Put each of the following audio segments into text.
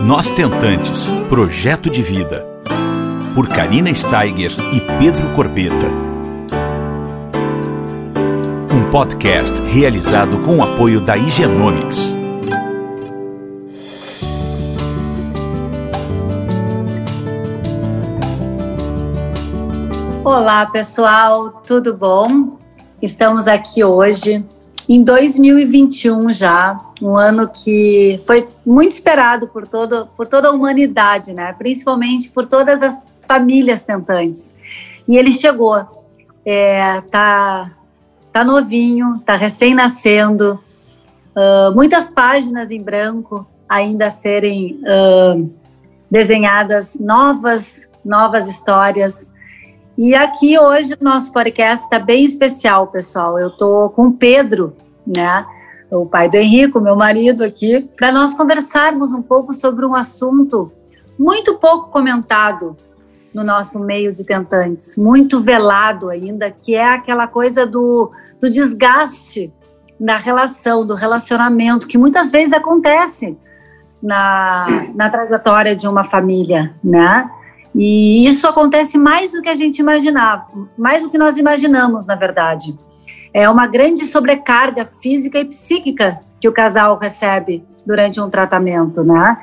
Nós Tentantes Projeto de Vida. Por Karina Steiger e Pedro Corbeta. Um podcast realizado com o apoio da Higienomics. Olá, pessoal, tudo bom? Estamos aqui hoje em 2021 já, um ano que foi muito esperado por, todo, por toda a humanidade, né? principalmente por todas as famílias tentantes. E ele chegou, é, tá, tá novinho, tá recém-nascendo, uh, muitas páginas em branco ainda a serem uh, desenhadas, novas, novas histórias, e aqui hoje o nosso podcast está bem especial, pessoal. Eu estou com o Pedro, né? O pai do Henrico, meu marido aqui, para nós conversarmos um pouco sobre um assunto muito pouco comentado no nosso meio de tentantes, muito velado ainda, que é aquela coisa do, do desgaste da relação, do relacionamento, que muitas vezes acontece na, na trajetória de uma família, né? E isso acontece mais do que a gente imaginava, mais do que nós imaginamos, na verdade. É uma grande sobrecarga física e psíquica que o casal recebe durante um tratamento, né?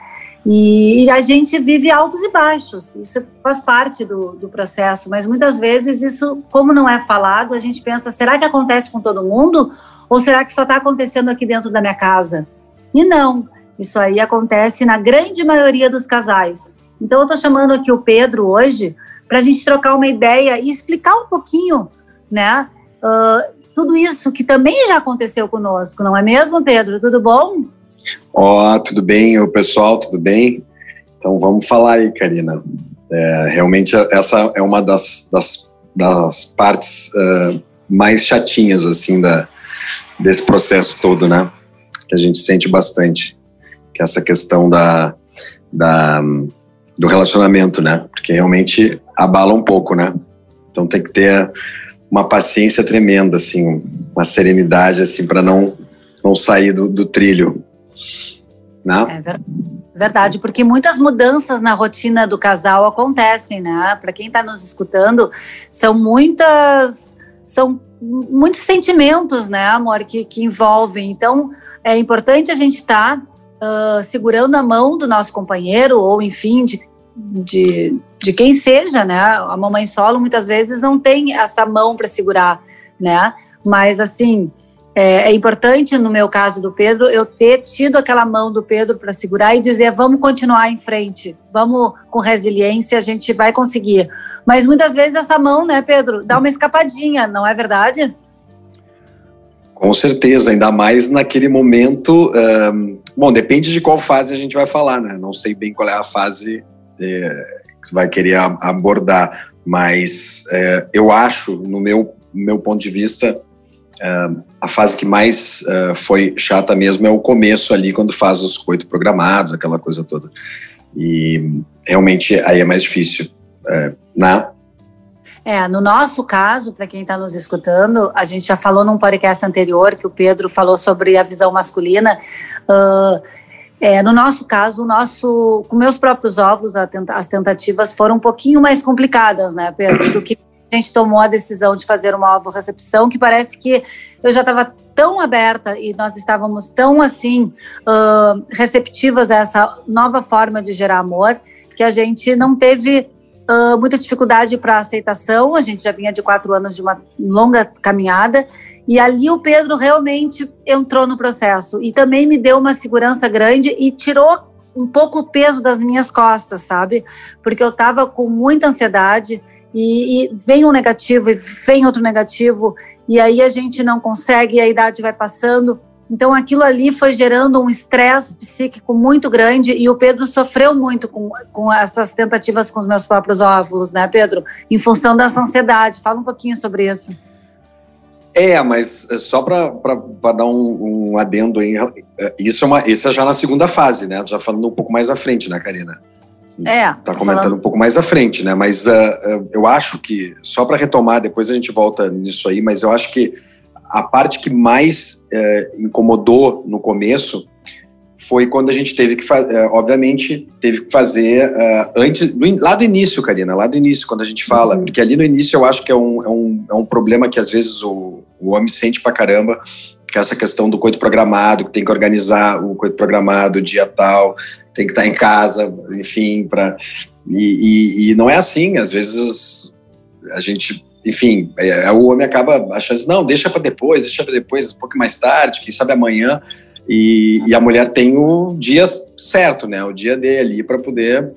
E a gente vive altos e baixos, isso faz parte do, do processo, mas muitas vezes isso, como não é falado, a gente pensa: será que acontece com todo mundo? Ou será que só está acontecendo aqui dentro da minha casa? E não, isso aí acontece na grande maioria dos casais. Então, eu estou chamando aqui o Pedro hoje para a gente trocar uma ideia e explicar um pouquinho, né? Uh, tudo isso que também já aconteceu conosco, não é mesmo, Pedro? Tudo bom? Ó, oh, tudo bem, o pessoal, tudo bem? Então vamos falar aí, Karina. É, realmente essa é uma das, das, das partes uh, mais chatinhas assim da, desse processo todo, né? Que a gente sente bastante, que é essa questão da, da do relacionamento, né? Porque realmente abala um pouco, né? Então tem que ter uma paciência tremenda, assim, uma serenidade, assim, para não, não sair do, do trilho. Né? É verdade, porque muitas mudanças na rotina do casal acontecem, né? Para quem está nos escutando, são muitas, são muitos sentimentos, né, amor, que, que envolvem. Então, é importante a gente estar tá uh, segurando a mão do nosso companheiro, ou enfim, de, de, de quem seja, né? A mamãe solo muitas vezes não tem essa mão para segurar, né? Mas assim. É, é, importante, no meu caso do Pedro, eu ter tido aquela mão do Pedro para segurar e dizer: vamos continuar em frente, vamos com resiliência, a gente vai conseguir. Mas muitas vezes essa mão, né, Pedro, dá uma escapadinha, não é verdade? Com certeza, ainda mais naquele momento. Um, bom, depende de qual fase a gente vai falar, né? Não sei bem qual é a fase é, que vai querer abordar, mas é, eu acho, no meu, meu ponto de vista, é, a fase que mais é, foi chata mesmo é o começo ali, quando faz os coito programados, aquela coisa toda. E realmente aí é mais difícil, é, né? É, no nosso caso, para quem está nos escutando, a gente já falou num podcast anterior que o Pedro falou sobre a visão masculina. Uh, é, no nosso caso, o nosso, com meus próprios ovos, tenta, as tentativas foram um pouquinho mais complicadas, né, Pedro, do que a gente tomou a decisão de fazer uma ovo-recepção, que parece que eu já estava tão aberta e nós estávamos tão, assim, uh, receptivas a essa nova forma de gerar amor, que a gente não teve uh, muita dificuldade para aceitação. A gente já vinha de quatro anos de uma longa caminhada e ali o Pedro realmente entrou no processo e também me deu uma segurança grande e tirou um pouco o peso das minhas costas, sabe? Porque eu estava com muita ansiedade e, e vem um negativo e vem outro negativo e aí a gente não consegue, a idade vai passando então aquilo ali foi gerando um estresse psíquico muito grande e o Pedro sofreu muito com, com essas tentativas com os meus próprios óvulos, né, Pedro? Em função dessa ansiedade. Fala um pouquinho sobre isso. É, mas é só para dar um, um, adendo aí, é, isso é, uma, isso é já na segunda fase, né? Já falando um pouco mais à frente, né, Karina? É. Tá comentando falando... um pouco mais à frente, né? Mas uh, uh, eu acho que, só para retomar, depois a gente volta nisso aí, mas eu acho que a parte que mais é, incomodou no começo foi quando a gente teve que fazer, obviamente, teve que fazer uh, antes, do, lá do início, Karina, lá do início, quando a gente fala, uhum. porque ali no início eu acho que é um, é um, é um problema que às vezes o, o homem sente pra caramba, que é essa questão do coito programado, que tem que organizar o coito programado, dia tal, tem que estar em casa, enfim, para e, e, e, não é assim, às vezes a gente, enfim, é, o homem acaba achando, não, deixa para depois, deixa para depois, um pouco mais tarde, quem sabe amanhã, e, e, a mulher tem o dia certo, né? O dia dele para poder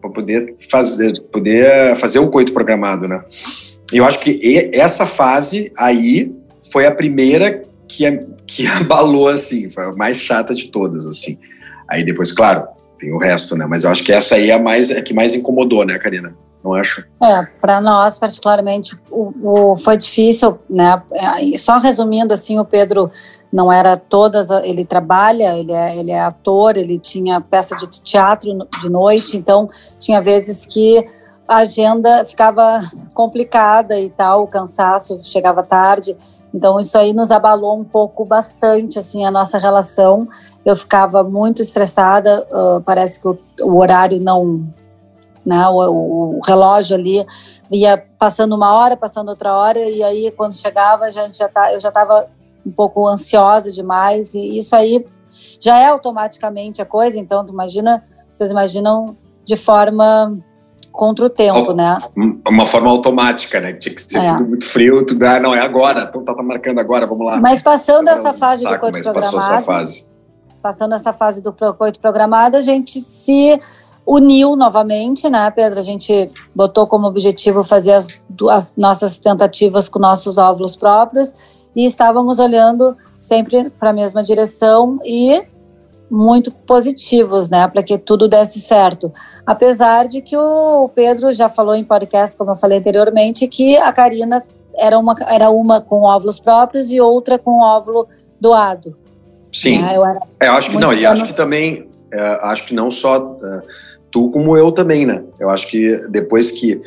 para poder fazer poder fazer o coito programado, né? Eu acho que essa fase aí foi a primeira que que abalou assim, foi a mais chata de todas assim. Aí depois, claro, tem o resto, né? Mas eu acho que essa aí é a mais é a que mais incomodou, né, Karina? Não acho? É, para nós particularmente o, o, foi difícil, né? É, só resumindo assim, o Pedro não era todas, ele trabalha, ele é, ele é ator, ele tinha peça de teatro de noite, então tinha vezes que a agenda ficava complicada e tal, o cansaço chegava tarde. Então isso aí nos abalou um pouco bastante assim a nossa relação. Eu ficava muito estressada, uh, parece que o, o, horário não, né, o, o, relógio ali ia passando uma hora, passando outra hora e aí quando chegava a gente já tá, eu já estava um pouco ansiosa demais e isso aí já é automaticamente a coisa, então tu imagina, vocês imaginam de forma contra o tempo, né? Uma forma automática, né? Tinha que ser é. tudo muito frio, tudo, ah, não, é agora, então tá, tá marcando agora, vamos lá. Mas passando essa fase saco, do coito programado, passou essa fase. passando essa fase do coito programado, a gente se uniu novamente, né, Pedro? A gente botou como objetivo fazer as, as nossas tentativas com nossos óvulos próprios e estávamos olhando sempre para a mesma direção e muito positivos, né, para que tudo desse certo. Apesar de que o Pedro já falou em podcast, como eu falei anteriormente, que a Karina era uma, era uma com óvulos próprios e outra com óvulo doado. Sim. Né? Eu, é, eu acho que não, e acho que também, é, acho que não só é, tu como eu também, né? Eu acho que depois que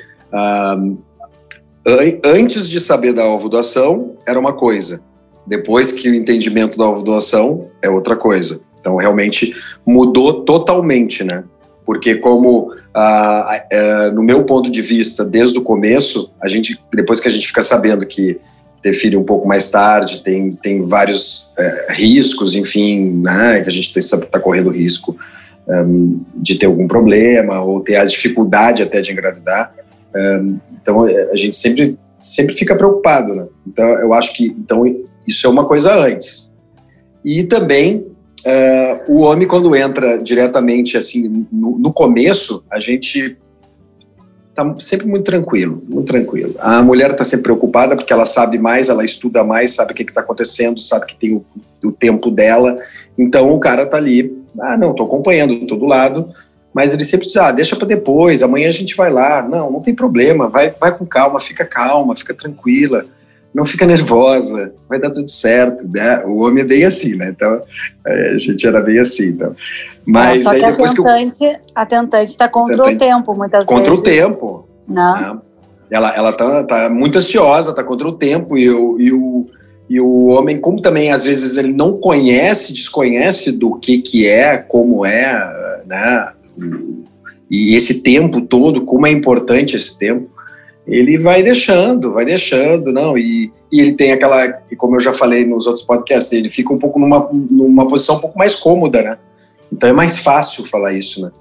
antes de saber da ovodoação era uma coisa, depois que o entendimento da ovodoação é outra coisa. Então, realmente mudou totalmente, né? Porque como, ah, no meu ponto de vista, desde o começo, a gente, depois que a gente fica sabendo que ter filho um pouco mais tarde tem, tem vários é, riscos, enfim, né? Que a gente está correndo risco um, de ter algum problema ou ter a dificuldade até de engravidar. Um, então, a gente sempre, sempre fica preocupado, né? Então, eu acho que então, isso é uma coisa antes. E também Uh, o homem, quando entra diretamente, assim, no, no, começo, a gente tá sempre muito tranquilo, muito tranquilo. A mulher está sempre preocupada porque ela sabe mais, ela estuda mais, sabe o que está acontecendo, sabe que tem o, o, tempo dela. Então o cara tá ali, ah, não, estou acompanhando, estou do lado, mas ele sempre diz, ah, deixa para depois, amanhã a gente vai lá. Não, não tem problema, vai, vai com calma, fica calma, fica tranquila não fica nervosa, vai dar tudo certo, né? O homem é bem assim, né? Então, é, a gente era bem assim, então. Mas é, só que a tentante, eu... está contra tentante, o tempo, muitas contra vezes. Contra o tempo. Não. Né? Ela, ela tá, tá muito ansiosa, tá contra o tempo e, eu, e o e o homem, como também às vezes ele não conhece, desconhece do que que é, como é, né? E esse tempo todo, como é importante esse tempo, ele vai deixando, vai deixando, não, e, e ele tem aquela, e como eu já falei nos outros podcasts, ele fica um pouco numa, numa posição um pouco mais cômoda, né? Então é mais fácil falar isso, né?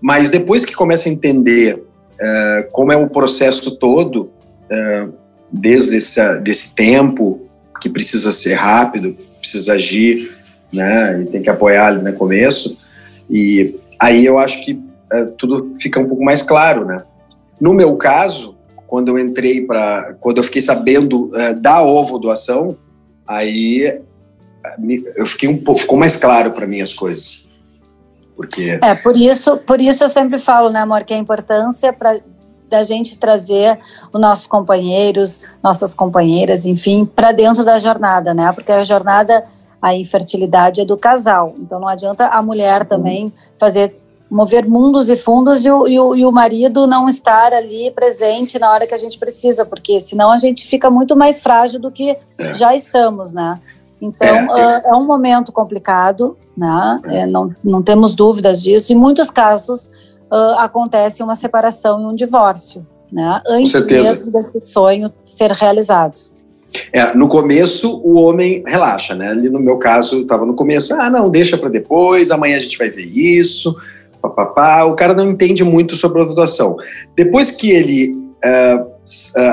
Mas depois que começa a entender uh, como é o processo todo, uh, desde esse desse tempo, que precisa ser rápido, precisa agir, né? E tem que apoiar ali no começo, e aí eu acho que uh, tudo fica um pouco mais claro, né? No meu caso, quando eu entrei para, quando eu fiquei sabendo uh, da ovo doação, aí eu fiquei um pouco, ficou mais claro para mim as coisas. Porque É, por isso, por isso eu sempre falo, né, amor, que a importância para da gente trazer os nossos companheiros, nossas companheiras, enfim, para dentro da jornada, né? Porque a jornada a infertilidade é do casal. Então não adianta a mulher também fazer mover mundos e fundos e o, e, o, e o marido não estar ali presente na hora que a gente precisa, porque senão a gente fica muito mais frágil do que é. já estamos, né? Então, é, uh, é um momento complicado, né? É, não, não temos dúvidas disso. Em muitos casos, uh, acontece uma separação e um divórcio, né? Antes mesmo desse sonho ser realizado. É, no começo, o homem relaxa, né? Ali no meu caso, estava no começo, ah, não, deixa para depois, amanhã a gente vai ver isso, papapá. O cara não entende muito sobre a ovulação. Depois que ele uh,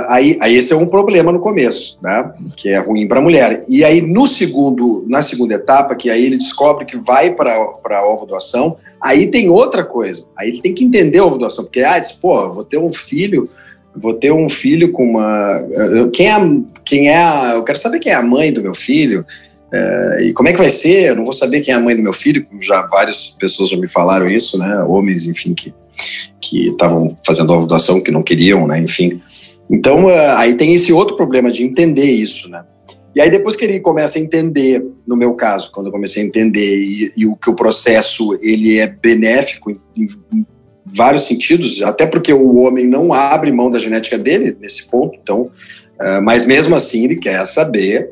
aí, aí esse é um problema no começo, né? Que é ruim para a mulher. E aí no segundo, na segunda etapa, que aí ele descobre que vai para a ovodoação, aí tem outra coisa. Aí ele tem que entender a ovodoação, porque ah, diz, pô, vou ter um filho, vou ter um filho com uma, quem é, quem é, a... eu quero saber quem é a mãe do meu filho. É, e como é que vai ser? Eu não vou saber quem é a mãe do meu filho, já várias pessoas já me falaram isso, né? Homens, enfim, que que estavam fazendo a doação, que não queriam, né? Enfim. Então, uh, aí tem esse outro problema de entender isso, né? E aí depois que ele começa a entender, no meu caso, quando eu comecei a entender e, e o que o processo ele é benéfico em, em, vários sentidos, até porque o homem não abre mão da genética dele nesse ponto, então, uh, mas mesmo assim ele quer saber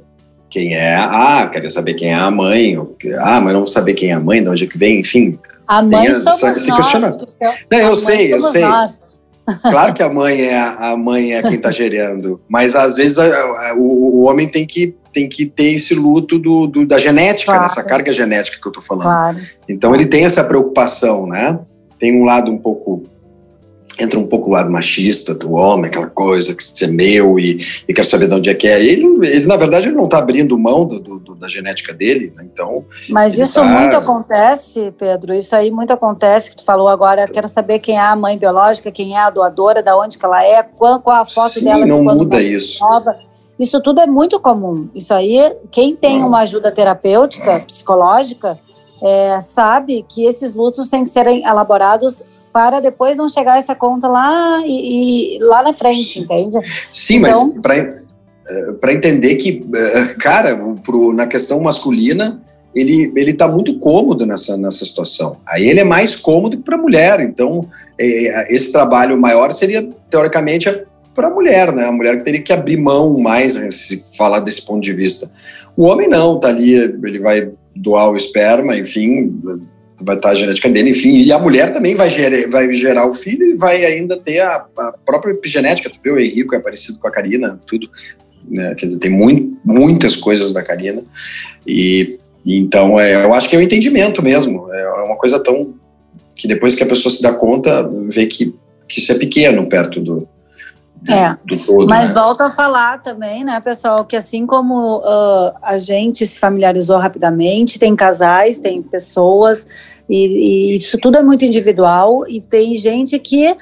quem é, ah, quer saber quem é a mãe, ah, mas não saber quem é a mãe, de onde é que vem, enfim. A mãe somos essa, nós. Não, eu sei, eu sei. Nós. Claro que a mãe é a mãe é quem está gerando, mas às vezes a, a, o, o, homem tem que tem que ter esse luto do, do da genética, claro. nessa carga genética que eu estou falando. Claro. Então ele tem essa preocupação, né? Tem um lado um pouco entra um pouco o lado machista do homem, aquela coisa que você é meu e, e quer saber de onde é que é. Ele, ele na verdade, ele não está abrindo mão do, do, da genética dele, né? então... Mas isso tá... muito acontece, Pedro, isso aí muito acontece, que tu falou agora, quero saber quem é a mãe biológica, quem é a doadora, da onde que ela é, qual, qual a foto Sim, dela. não muda isso. Nova. Isso tudo é muito comum. Isso aí, quem tem uma ajuda terapêutica, psicológica, é, sabe que esses lutos têm que ser elaborados para depois não chegar essa conta lá e, e lá na frente, entende? Sim, então, mas para para entender que, eh, cara, pro, na questão masculina, ele ele está muito cômodo nessa, nessa situação. Aí ele é mais cômodo para a mulher. Então, é, esse trabalho maior seria, teoricamente, para a mulher, né? A mulher que teria que abrir mão mais, se falar desse ponto de vista. O homem não, tá ali, ele vai doar o esperma, enfim, vai estar a genética dele, enfim, e a mulher também vai gerar, vai gerar o filho e vai ainda ter a, a própria epigenética, tu vê o Henrico é parecido com a Karina, tudo, né? quer dizer, tem muito, muitas coisas da Karina, e, e então é, eu acho que é o um entendimento mesmo, é uma coisa tão, que depois que a pessoa se dá conta, vê que, que isso é pequeno perto do, é, todo, mas né? volto a falar também, né, pessoal, que assim como uh, a gente se familiarizou rapidamente, tem casais, tem pessoas, e, e, isso tudo é muito individual, e tem gente que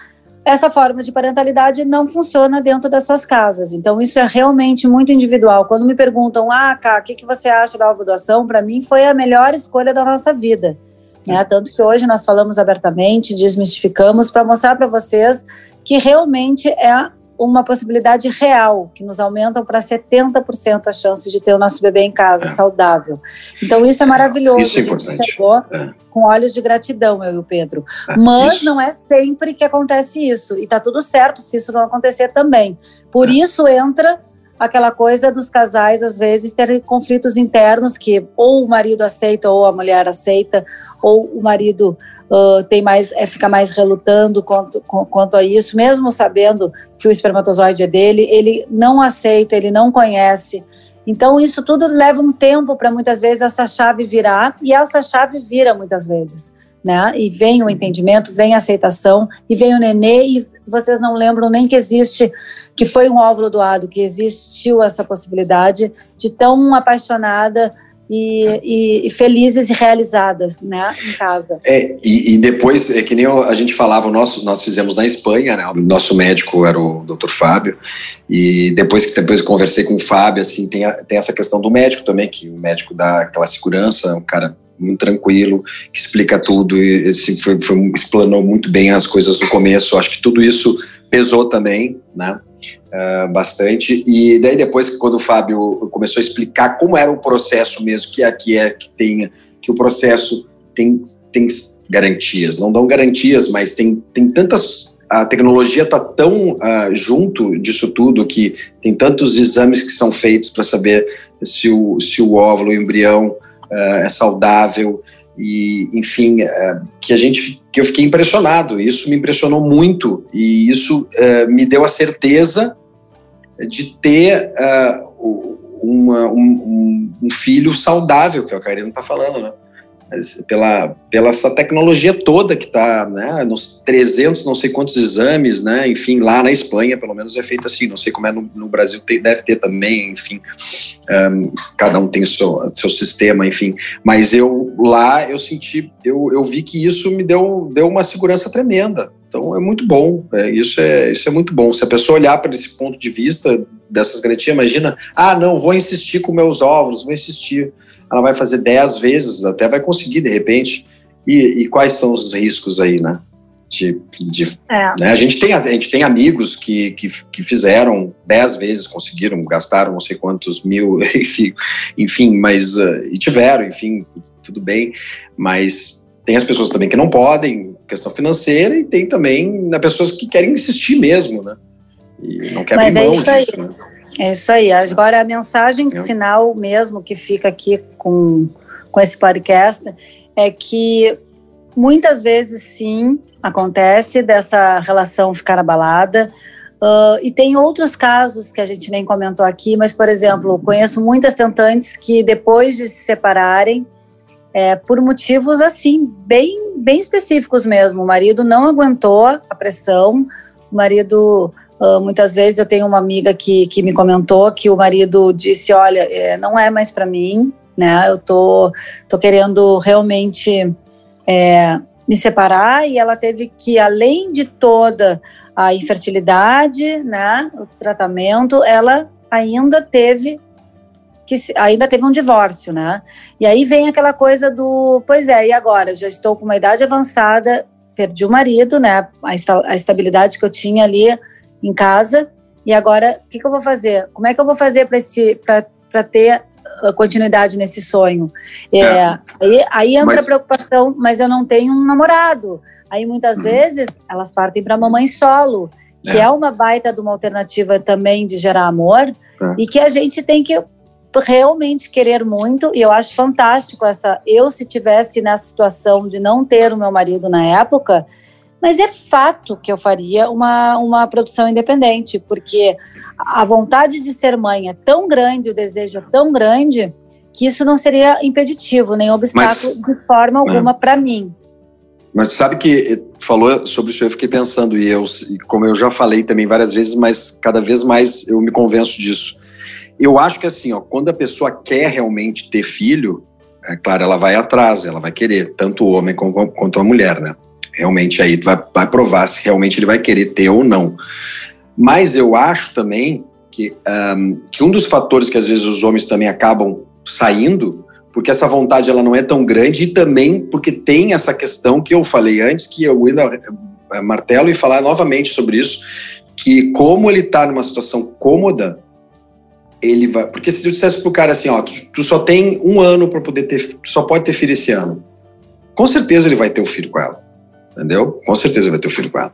essa forma de parentalidade não funciona dentro das suas casas. Então, isso é realmente muito individual. Quando me perguntam, ah, Cá, o que, que você acha da doação? Para mim, foi a melhor escolha da nossa vida. Né? Tanto que hoje nós falamos abertamente, desmistificamos, para mostrar para vocês que realmente é uma possibilidade real, que nos aumentam para 70% a chance de ter o nosso bebê em casa, é. saudável. Então, isso é maravilhoso. Isso é importante. Chegou é. com olhos de gratidão, eu e o Pedro. É. Mas isso. não é sempre que acontece isso. E está tudo certo se isso não acontecer também. Por é. isso entra aquela coisa dos casais, às vezes, terem conflitos internos que ou o marido aceita ou a mulher aceita, ou o marido uh, tem mais, é, fica mais relutando quanto, quanto a isso, mesmo sabendo que o espermatozoide é dele, ele não aceita, ele não conhece. Então, isso tudo leva um tempo para muitas vezes essa chave virar, e essa chave vira muitas vezes. Né? E vem o entendimento, vem a aceitação, e vem o nenê, e vocês não lembram nem que existe, que foi um óvulo doado, que existiu essa possibilidade de tão apaixonada e, e, felizes e realizadas, né, em casa. É, e, e, depois, é que nem a gente falava, nós, nós fizemos na Espanha, né, o nosso médico era o Dr. Fábio, e depois que depois conversei com o Fábio, assim, tem, a, tem essa questão do médico também, que o médico dá aquela segurança, um cara muito tranquilo, que explica tudo, e assim, foi, foi, explanou muito bem as coisas no começo, acho que tudo isso pesou também, né, uh, bastante. E daí depois, quando o Fábio começou a explicar como era o processo mesmo, que aqui é que tem que o processo tem, tem garantias, não dão garantias, mas tem, tem tantas a tecnologia está tão uh, junto disso tudo que tem tantos exames que são feitos para saber se o, se o óvulo, o embrião uh, é saudável e, enfim, uh, que a gente, que eu fiquei impressionado. Isso me impressionou muito e isso me deu a certeza de ter uma, um, um, filho saudável, que é o Karina está falando, né? pela, pela essa tecnologia toda que está né, nos 300 não sei quantos exames, né, enfim, lá na Espanha pelo menos é feito assim, não sei como é no, no Brasil, tem, deve ter também, enfim, um, cada um tem o seu, seu sistema, enfim, mas eu lá eu senti, eu, eu vi que isso me deu, deu uma segurança tremenda, então é muito bom, é, isso, é, isso é muito bom. Se a pessoa olhar para esse ponto de vista dessas garantias, imagina, ah, não, vou insistir com meus óvulos, vou insistir ela vai fazer 10 vezes, até vai conseguir de repente. E, e quais são os riscos aí, né? De, de é. né? a, gente tem, a gente tem amigos que, que, que fizeram 10 vezes, conseguiram, gastaram não sei quantos mil, enfim, mas. Uh, e tiveram, enfim, tudo bem, mas tem as pessoas também que não podem, questão financeira, e tem também né, pessoas que querem insistir mesmo, né? E não querem Mas é isso disso, aí. Né? É isso aí. Agora, a mensagem final mesmo que fica aqui com, com esse podcast é que muitas vezes, sim, acontece dessa relação ficar abalada. Uh, e tem outros casos que a gente nem comentou aqui, mas, por exemplo, conheço muitas tentantes que depois de se separarem, é, por motivos assim, bem, bem específicos mesmo, o marido não aguentou a pressão, o marido Uh, muitas vezes eu tenho uma amiga que, que me comentou que o marido disse: Olha, é, não é mais para mim, né? Eu tô, tô querendo realmente é, me separar. E ela teve que, além de toda a infertilidade, né, o tratamento, ela ainda teve que ainda teve um divórcio, né? E aí vem aquela coisa do, pois é, e agora? Já estou com uma idade avançada, perdi o marido, né? A, a estabilidade que eu tinha ali em casa. E agora, o que, que eu vou fazer? Como é que eu vou fazer para ter continuidade nesse sonho? É, é. Aí, aí, entra mas... a preocupação, mas eu não tenho um namorado. Aí muitas uhum. vezes elas partem para mamãe solo, que é. é. uma baita de uma alternativa também de gerar amor é. e que a gente tem que realmente querer muito. E eu acho fantástico essa. Eu, se tivesse nessa situação de não ter o meu marido na época, mas é fato que eu faria uma, uma produção independente, porque a vontade de ser mãe é tão grande, o desejo é tão grande, que isso não seria impeditivo, nem obstáculo mas, de forma alguma é. para mim. Mas sabe que falou sobre isso, eu fiquei pensando, e eu, como eu já falei também várias vezes, mas cada vez mais eu me convenço disso. Eu acho que assim, ó, quando a pessoa quer realmente ter filho, é claro, ela vai atrás, ela vai querer, tanto o homem quanto a mulher, né? Realmente aí vai, vai provar se realmente ele vai querer ter ou não. Mas eu acho também que, um, que um dos fatores que às vezes os homens também acabam saindo, porque essa vontade ela não é tão grande e também porque tem essa questão que eu falei antes, que eu ainda eh, martelo e falar novamente sobre isso, que como ele está numa situação cômoda, ele vai. Porque se eu dissesse pro cara assim, ó, tu, tu só tem um ano para poder ter, só pode ter filho esse ano, com certeza ele vai ter o um filho com ela entendeu? Com certeza vai ter um filho com ela.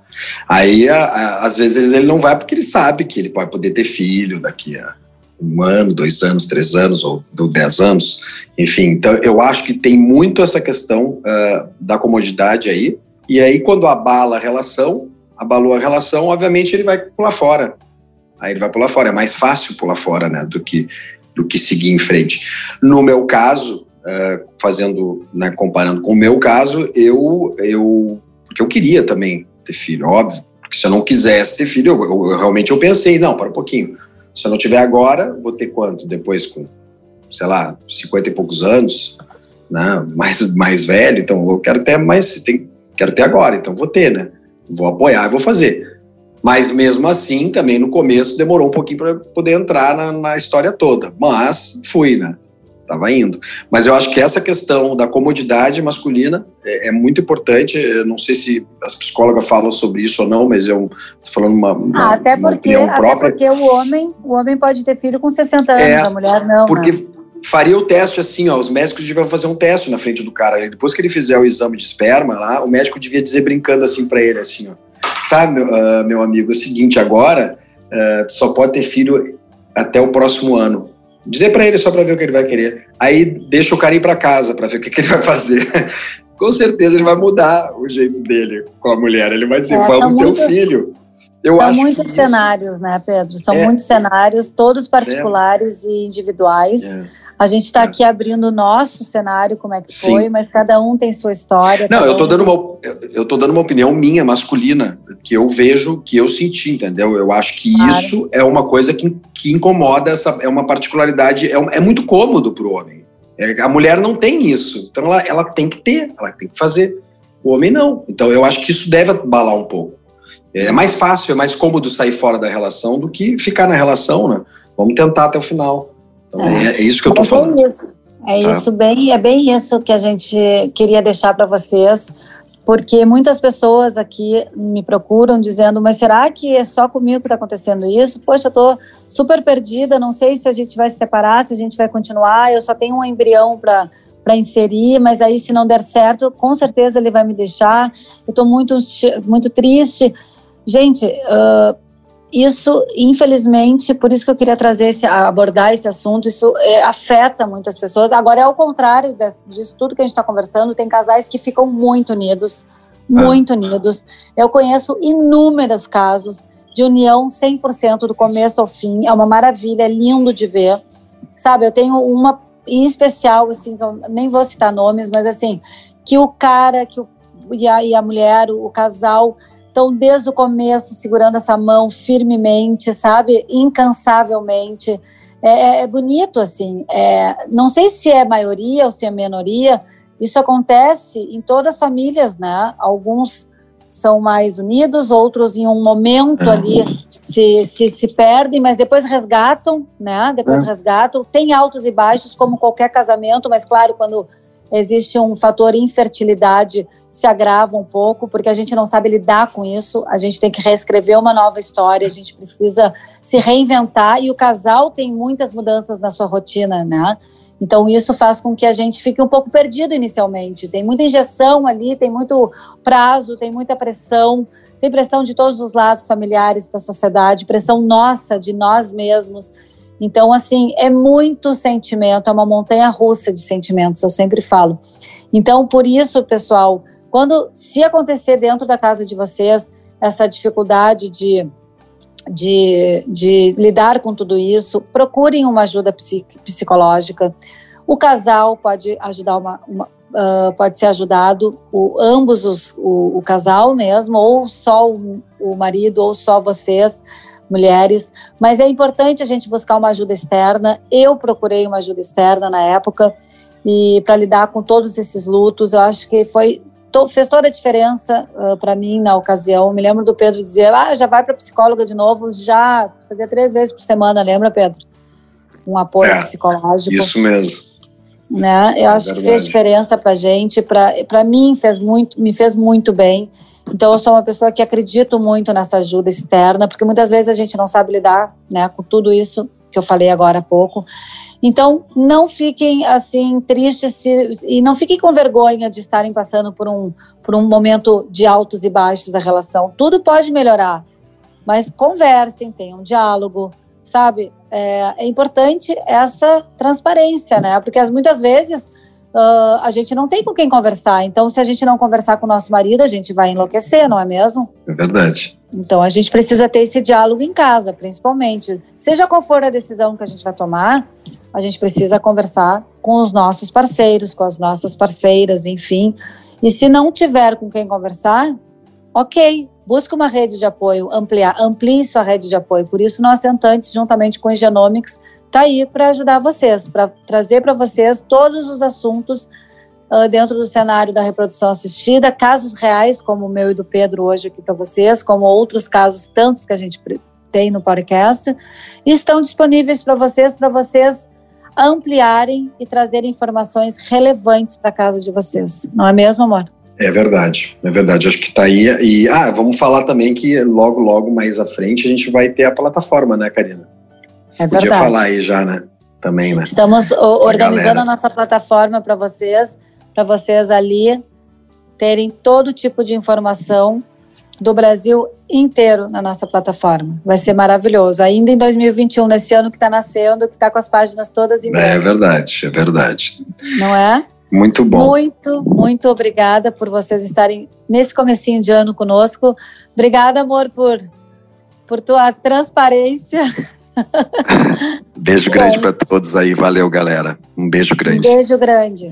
Aí, a, a, às vezes, ele não vai porque ele sabe que ele pode poder ter filho daqui a um ano, dois anos, três anos ou, ou dez anos, enfim. Então, eu acho que tem muito essa questão uh, da comodidade aí. E aí, quando abala a relação, abalou a relação, obviamente ele vai pular fora. Aí ele vai pular fora. É mais fácil pular fora, né, do que do que seguir em frente. No meu caso, uh, fazendo, né, comparando com o meu caso, eu eu porque eu queria também ter filho, óbvio. Porque se eu não quisesse ter filho, eu, eu, eu realmente eu pensei, não, para um pouquinho. Se eu não tiver agora, vou ter quanto? Depois com, sei lá, 50 e poucos anos, né? Mais, mais velho, então eu quero ter mais, tem, quero ter agora, então vou ter, né? Vou apoiar e vou fazer. Mas mesmo assim, também no começo demorou um pouquinho para poder entrar na, na, história toda. Mas fui, né? estava indo. Mas eu acho que essa questão da comodidade masculina é, é, muito importante. Eu não sei se as psicólogas falam sobre isso ou não, mas eu estou falando uma, uma, ah, até porque, uma Até porque o homem, o homem pode ter filho com 60 anos, é, a mulher não. Porque né? faria o teste assim, ó, os médicos deviam fazer um teste na frente do cara. Depois que ele fizer o exame de esperma lá, o médico devia dizer brincando assim para ele, assim, ó, tá, meu, uh, meu amigo, é o seguinte, agora uh, só pode ter filho até o próximo ano Dizer para ele só para ver o que ele vai querer. Aí deixa o cara ir para casa para ver o que, que ele vai fazer. com certeza ele vai mudar o jeito dele com a mulher. Ele vai dizer, é, vamos ter um filho. Eu São muitos cenários, né, Pedro? São é, muitos cenários, todos particulares é. e individuais. É. A gente está é. aqui abrindo o nosso cenário, como é que Sim. foi, mas cada um tem sua história. Não, eu estou um... dando uma, eu tô dando uma opinião minha, masculina, que eu vejo, que eu senti, entendeu? Eu acho que claro. isso é uma coisa que, que incomoda, essa, é uma particularidade, é, é muito cômodo para o homem. É, a mulher não tem isso, então ela, ela tem que ter, ela tem que fazer. O homem não. Então eu acho que isso deve abalar um pouco. É mais fácil, é mais cômodo sair fora da relação do que ficar na relação, né? Vamos tentar até o final. Então, é, é, é isso que eu tô é falando. Isso. É tá? isso, bem, é bem isso que a gente queria deixar para vocês, porque muitas pessoas aqui me procuram dizendo, mas será que é só comigo que está acontecendo isso? Poxa, eu estou super perdida, não sei se a gente vai se separar, se a gente vai continuar, eu só tenho um embrião para para inserir, mas aí se não der certo, com certeza ele vai me deixar. Eu estou muito muito triste. Gente, uh, isso, infelizmente, por isso que eu queria trazer esse, abordar esse assunto, isso é, afeta muitas pessoas. Agora, é ao contrário desse, disso tudo que a gente está conversando, tem casais que ficam muito unidos, muito ah. unidos. Eu conheço inúmeros casos de união 100% do começo ao fim, é uma maravilha, é lindo de ver. Sabe, eu tenho uma em especial, assim, nem vou citar nomes, mas assim, que o cara que o, e, a, e a mulher, o, o casal então, desde o começo, segurando essa mão firmemente, sabe? Incansavelmente. É, é, é bonito, assim. É, não sei se é maioria ou se é minoria. Isso acontece em todas as famílias, né? Alguns são mais unidos, outros em um momento ali se, se, se perdem, mas depois resgatam, né? Depois é. resgatam. Tem altos e baixos, como qualquer casamento, mas claro, quando existe um fator infertilidade, se agrava um pouco, porque a gente não sabe lidar com isso, a gente tem que reescrever uma nova história, a gente precisa se reinventar e o casal tem muitas mudanças na sua rotina, né? Então isso faz com que a gente fique um pouco perdido inicialmente. Tem muita injeção ali, tem muito prazo, tem muita pressão, tem pressão de todos os lados familiares da sociedade, pressão nossa, de nós mesmos. Então, assim, é muito sentimento, é uma montanha russa de sentimentos, eu sempre falo. Então, por isso, pessoal, quando, se acontecer dentro da casa de vocês essa dificuldade de, de, de lidar com tudo isso, procurem uma ajuda psicológica. O casal pode ajudar uma, uma uh, pode ser ajudado, o, ambos os, o, o, casal mesmo, ou só o, o marido, ou só vocês, mulheres. Mas é importante a gente buscar uma ajuda externa. Eu procurei uma ajuda externa na época e para lidar com todos esses lutos, eu acho que foi to, fez toda a diferença uh, para mim na ocasião. Me lembro do Pedro dizer: ah, já vai para psicóloga de novo, já fazia três vezes por semana, lembra, Pedro? Um apoio é, psicológico. Isso mesmo. Né? Eu é acho verdade. que fez diferença para gente, para mim fez muito, me fez muito bem. Então eu sou uma pessoa que acredito muito nessa ajuda externa, porque muitas vezes a gente não sabe lidar, né, com tudo isso que eu falei agora há pouco. Então, não fiquem assim tristes se, e não fiquem com vergonha de estarem passando por um, por um momento de altos e baixos da relação. Tudo pode melhorar, mas conversem, tenham diálogo, sabe? É, é importante essa transparência, né? Porque muitas vezes uh, a gente não tem com quem conversar. Então, se a gente não conversar com o nosso marido, a gente vai enlouquecer, não é mesmo? É verdade. Então, a gente precisa ter esse diálogo em casa, principalmente. Seja qual for a decisão que a gente vai tomar, a gente precisa conversar com os nossos parceiros, com as nossas parceiras, enfim. E se não tiver com quem conversar, ok, busque uma rede de apoio, ampliar, amplie sua rede de apoio. Por isso, nós tentantes, juntamente com o Genomics, está aí para ajudar vocês, para trazer para vocês todos os assuntos uh, dentro do cenário da reprodução assistida, casos reais, como o meu e do Pedro hoje aqui para vocês, como outros casos tantos que a gente tem no podcast, estão disponíveis para vocês, para vocês ampliarem e trazerem informações relevantes para a casa de vocês. Não é mesmo, amor? É verdade, é verdade. Acho que está aí. E ah, vamos falar também que logo, logo mais à frente a gente vai ter a plataforma, né, Karina? Você é podia verdade. falar aí já, né? Também, né? Estamos organizando a nossa plataforma para vocês, para vocês ali terem todo tipo de informação do Brasil inteiro na nossa plataforma. Vai ser maravilhoso. Ainda em 2021, nesse ano que está nascendo, que está com as páginas todas em É verdade, é verdade. Não é? Muito bom. Muito, muito obrigada por vocês estarem nesse comecinho de ano conosco. Obrigada, amor, por, por tua transparência. Beijo grande para todos aí. Valeu, galera. Um beijo grande. Um beijo grande.